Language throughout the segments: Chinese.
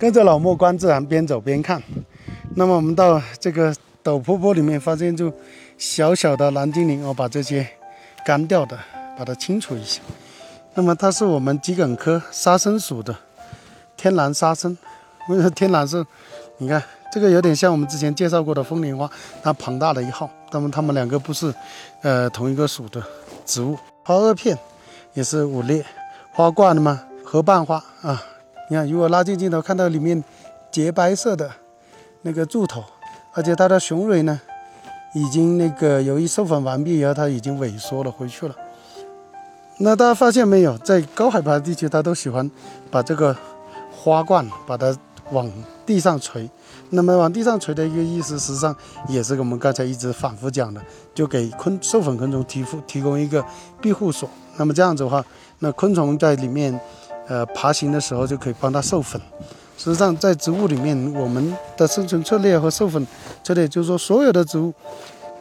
跟着老莫观自然，边走边看。那么我们到这个陡坡坡里面，发现就小小的蓝精灵，我把这些干掉的，把它清除一下。那么它是我们桔梗科沙参属的天蓝沙参。为什么天蓝是？你看这个有点像我们之前介绍过的风铃花，它庞大的一号。那么它们两个不是呃同一个属的植物。花萼片也是五裂，花冠的嘛，合瓣花啊。你看，如果拉近镜头看到里面洁白色的那个柱头，而且它的雄蕊呢，已经那个由于授粉完毕以后，它已经萎缩了回去了。那大家发现没有，在高海拔地区，它都喜欢把这个花冠把它往地上垂。那么往地上垂的一个意思，实际上也是我们刚才一直反复讲的，就给昆授粉昆虫提供提供一个庇护所。那么这样子的话，那昆虫在里面。呃，爬行的时候就可以帮它授粉。实际上，在植物里面，我们的生存策略和授粉策略，就是说，所有的植物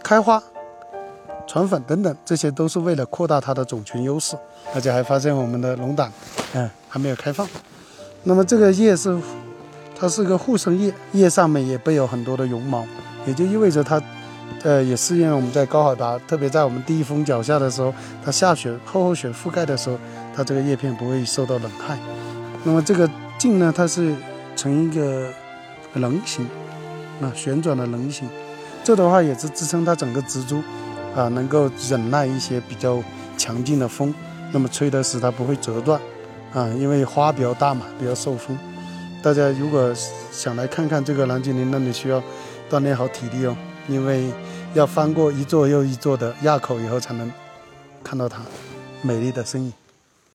开花、传粉等等，这些都是为了扩大它的种群优势。而且还发现我们的龙胆，嗯，还没有开放。那么这个叶是，它是个护生叶，叶上面也备有很多的绒毛，也就意味着它，呃，也是因为我们在高海拔，特别在我们第一峰脚下的时候，它下雪厚厚雪覆盖的时候。它这个叶片不会受到冷害，那么这个茎呢，它是呈一个棱形，啊旋转的棱形，这的话也是支撑它整个植株啊能够忍耐一些比较强劲的风，那么吹的使它不会折断啊，因为花比较大嘛，比较受风。大家如果想来看看这个蓝精灵，那你需要锻炼好体力哦，因为要翻过一座又一座的垭口以后才能看到它美丽的身影。